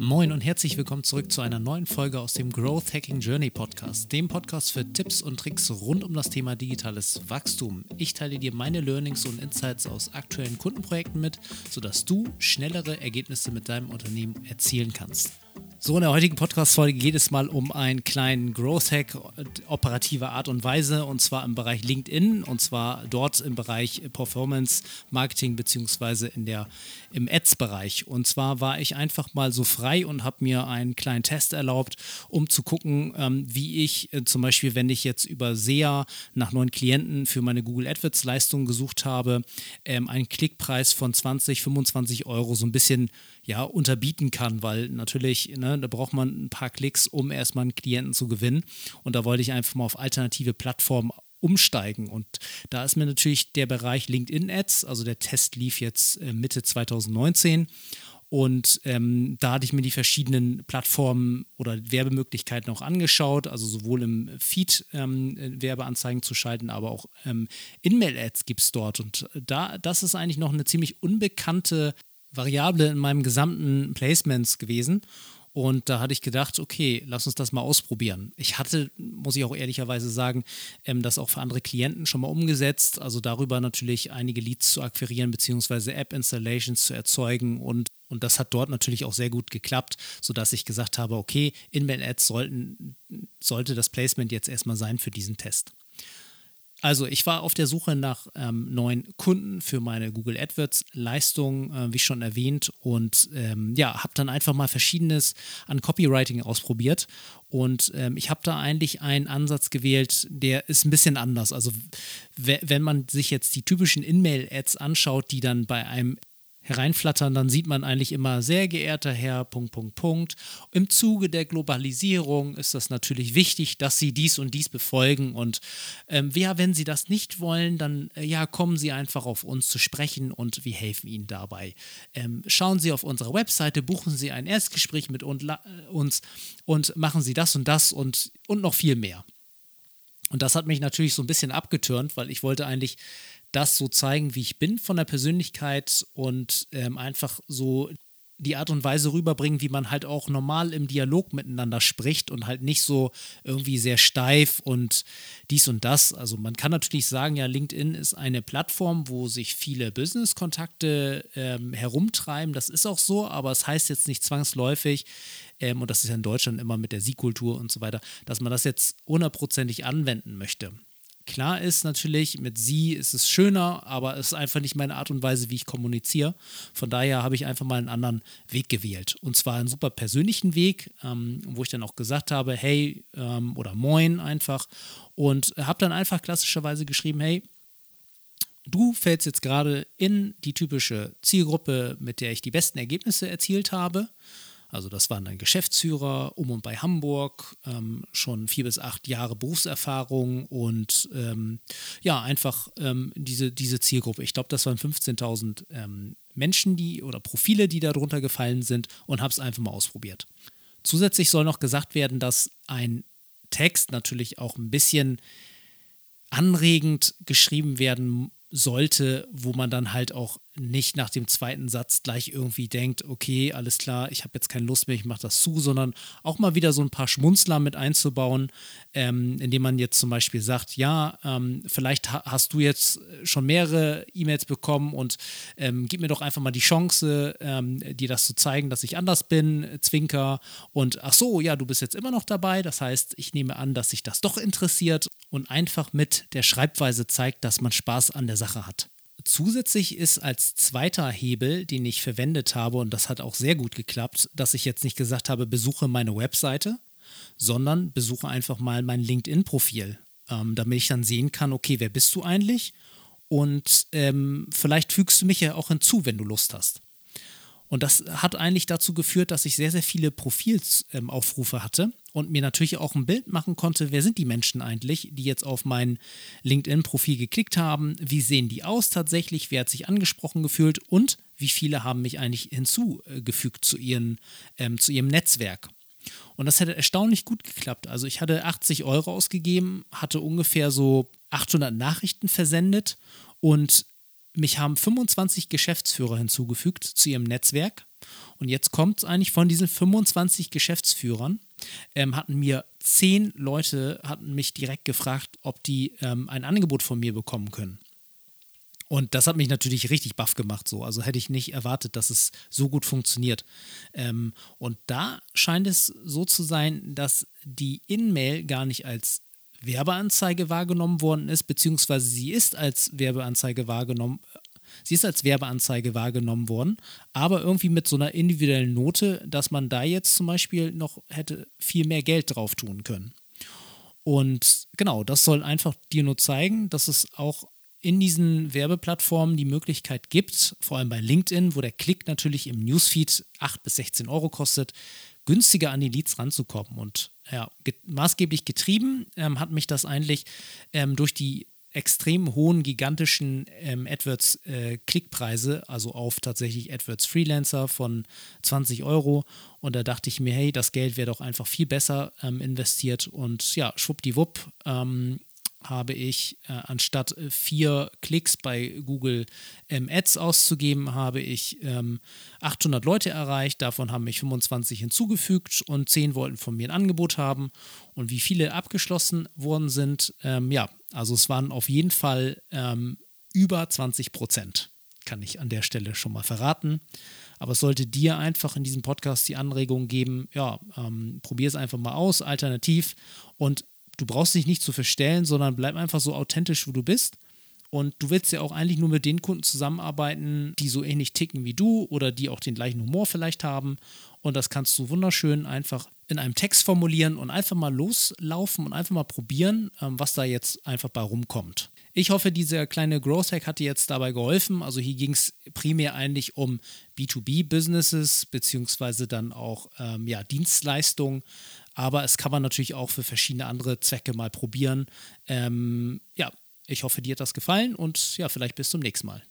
Moin und herzlich willkommen zurück zu einer neuen Folge aus dem Growth Hacking Journey Podcast, dem Podcast für Tipps und Tricks rund um das Thema digitales Wachstum. Ich teile dir meine Learnings und Insights aus aktuellen Kundenprojekten mit, sodass du schnellere Ergebnisse mit deinem Unternehmen erzielen kannst. So, in der heutigen Podcast-Folge geht es mal um einen kleinen Growth-Hack operativer Art und Weise und zwar im Bereich LinkedIn und zwar dort im Bereich Performance Marketing beziehungsweise im Ads-Bereich. Und zwar war ich einfach mal so frei und habe mir einen kleinen Test erlaubt, um zu gucken, ähm, wie ich äh, zum Beispiel, wenn ich jetzt über SEA nach neuen Klienten für meine Google AdWords-Leistung gesucht habe, ähm, einen Klickpreis von 20, 25 Euro so ein bisschen ja, unterbieten kann, weil natürlich, ne, da braucht man ein paar Klicks, um erstmal einen Klienten zu gewinnen. Und da wollte ich einfach mal auf alternative Plattformen umsteigen. Und da ist mir natürlich der Bereich LinkedIn Ads, also der Test lief jetzt äh, Mitte 2019. Und ähm, da hatte ich mir die verschiedenen Plattformen oder Werbemöglichkeiten auch angeschaut, also sowohl im Feed ähm, Werbeanzeigen zu schalten, aber auch ähm, In-Mail-Ads gibt es dort. Und da, das ist eigentlich noch eine ziemlich unbekannte Variable in meinem gesamten Placements gewesen. Und da hatte ich gedacht, okay, lass uns das mal ausprobieren. Ich hatte, muss ich auch ehrlicherweise sagen, ähm, das auch für andere Klienten schon mal umgesetzt. Also darüber natürlich einige Leads zu akquirieren, beziehungsweise App-Installations zu erzeugen. Und, und das hat dort natürlich auch sehr gut geklappt, sodass ich gesagt habe, okay, In-Mail-Ads sollten, sollte das Placement jetzt erstmal sein für diesen Test. Also ich war auf der Suche nach ähm, neuen Kunden für meine Google AdWords Leistung, äh, wie schon erwähnt, und ähm, ja, habe dann einfach mal verschiedenes an Copywriting ausprobiert. Und ähm, ich habe da eigentlich einen Ansatz gewählt, der ist ein bisschen anders. Also wenn man sich jetzt die typischen In-Mail-Ads anschaut, die dann bei einem hereinflattern, dann sieht man eigentlich immer sehr geehrter Herr, Punkt, Punkt, Punkt. Im Zuge der Globalisierung ist das natürlich wichtig, dass Sie dies und dies befolgen. Und ähm, ja, wenn Sie das nicht wollen, dann äh, ja, kommen Sie einfach auf uns zu sprechen und wir helfen Ihnen dabei. Ähm, schauen Sie auf unsere Webseite, buchen Sie ein Erstgespräch mit uns und machen Sie das und das und, und noch viel mehr. Und das hat mich natürlich so ein bisschen abgetürnt, weil ich wollte eigentlich das so zeigen, wie ich bin von der Persönlichkeit und ähm, einfach so die Art und Weise rüberbringen, wie man halt auch normal im Dialog miteinander spricht und halt nicht so irgendwie sehr steif und dies und das. Also man kann natürlich sagen, ja, LinkedIn ist eine Plattform, wo sich viele Business-Kontakte ähm, herumtreiben. Das ist auch so, aber es heißt jetzt nicht zwangsläufig, ähm, und das ist ja in Deutschland immer mit der Sie-Kultur und so weiter, dass man das jetzt hundertprozentig anwenden möchte. Klar ist natürlich, mit sie ist es schöner, aber es ist einfach nicht meine Art und Weise, wie ich kommuniziere. Von daher habe ich einfach mal einen anderen Weg gewählt. Und zwar einen super persönlichen Weg, ähm, wo ich dann auch gesagt habe, hey ähm, oder moin einfach. Und habe dann einfach klassischerweise geschrieben, hey, du fällst jetzt gerade in die typische Zielgruppe, mit der ich die besten Ergebnisse erzielt habe. Also das waren dann Geschäftsführer um und bei Hamburg, ähm, schon vier bis acht Jahre Berufserfahrung und ähm, ja, einfach ähm, diese, diese Zielgruppe. Ich glaube, das waren 15.000 ähm, Menschen, die oder Profile, die darunter gefallen sind und habe es einfach mal ausprobiert. Zusätzlich soll noch gesagt werden, dass ein Text natürlich auch ein bisschen anregend geschrieben werden sollte, wo man dann halt auch nicht nach dem zweiten Satz gleich irgendwie denkt, okay, alles klar, ich habe jetzt keine Lust mehr, ich mache das zu, sondern auch mal wieder so ein paar Schmunzler mit einzubauen, ähm, indem man jetzt zum Beispiel sagt, ja, ähm, vielleicht ha hast du jetzt schon mehrere E-Mails bekommen und ähm, gib mir doch einfach mal die Chance, ähm, dir das zu zeigen, dass ich anders bin, Zwinker. Und ach so, ja, du bist jetzt immer noch dabei, das heißt, ich nehme an, dass sich das doch interessiert und einfach mit der Schreibweise zeigt, dass man Spaß an der Sache hat. Zusätzlich ist als zweiter Hebel, den ich verwendet habe, und das hat auch sehr gut geklappt, dass ich jetzt nicht gesagt habe, besuche meine Webseite, sondern besuche einfach mal mein LinkedIn-Profil, ähm, damit ich dann sehen kann, okay, wer bist du eigentlich? Und ähm, vielleicht fügst du mich ja auch hinzu, wenn du Lust hast. Und das hat eigentlich dazu geführt, dass ich sehr, sehr viele Profilsaufrufe ähm, hatte und mir natürlich auch ein Bild machen konnte, wer sind die Menschen eigentlich, die jetzt auf mein LinkedIn-Profil geklickt haben, wie sehen die aus tatsächlich, wer hat sich angesprochen gefühlt und wie viele haben mich eigentlich hinzugefügt zu, ihren, ähm, zu ihrem Netzwerk. Und das hätte erstaunlich gut geklappt. Also ich hatte 80 Euro ausgegeben, hatte ungefähr so 800 Nachrichten versendet und mich haben 25 Geschäftsführer hinzugefügt zu ihrem Netzwerk. Und jetzt kommt es eigentlich von diesen 25 Geschäftsführern, ähm, hatten mir zehn Leute, hatten mich direkt gefragt, ob die ähm, ein Angebot von mir bekommen können. Und das hat mich natürlich richtig baff gemacht, so. Also hätte ich nicht erwartet, dass es so gut funktioniert. Ähm, und da scheint es so zu sein, dass die In-Mail gar nicht als Werbeanzeige wahrgenommen worden ist, beziehungsweise sie ist als Werbeanzeige wahrgenommen, sie ist als Werbeanzeige wahrgenommen worden, aber irgendwie mit so einer individuellen Note, dass man da jetzt zum Beispiel noch hätte viel mehr Geld drauf tun können. Und genau, das soll einfach dir nur zeigen, dass es auch in diesen Werbeplattformen die Möglichkeit gibt, vor allem bei LinkedIn, wo der Klick natürlich im Newsfeed 8 bis 16 Euro kostet, günstiger an die Leads ranzukommen. Und ja, get maßgeblich getrieben ähm, hat mich das eigentlich ähm, durch die extrem hohen, gigantischen ähm, AdWords-Klickpreise, äh, also auf tatsächlich AdWords Freelancer von 20 Euro. Und da dachte ich mir, hey, das Geld wäre doch einfach viel besser ähm, investiert. Und ja, schwuppdiwupp ähm, habe ich, äh, anstatt äh, vier Klicks bei Google ähm, Ads auszugeben, habe ich ähm, 800 Leute erreicht. Davon haben mich 25 hinzugefügt und 10 wollten von mir ein Angebot haben. Und wie viele abgeschlossen worden sind, ähm, ja, also es waren auf jeden Fall ähm, über 20 Prozent. Kann ich an der Stelle schon mal verraten. Aber es sollte dir einfach in diesem Podcast die Anregung geben, ja, ähm, probier es einfach mal aus, alternativ. Und du brauchst dich nicht zu verstellen, sondern bleib einfach so authentisch, wo du bist. Und du willst ja auch eigentlich nur mit den Kunden zusammenarbeiten, die so ähnlich ticken wie du oder die auch den gleichen Humor vielleicht haben. Und das kannst du wunderschön einfach in einem Text formulieren und einfach mal loslaufen und einfach mal probieren, ähm, was da jetzt einfach bei rumkommt. Ich hoffe, dieser kleine Growth Hack hat dir jetzt dabei geholfen. Also hier ging es primär eigentlich um B2B-Businesses beziehungsweise dann auch ähm, ja, Dienstleistungen. Aber es kann man natürlich auch für verschiedene andere Zwecke mal probieren. Ähm, ja, ich hoffe, dir hat das gefallen und ja, vielleicht bis zum nächsten Mal.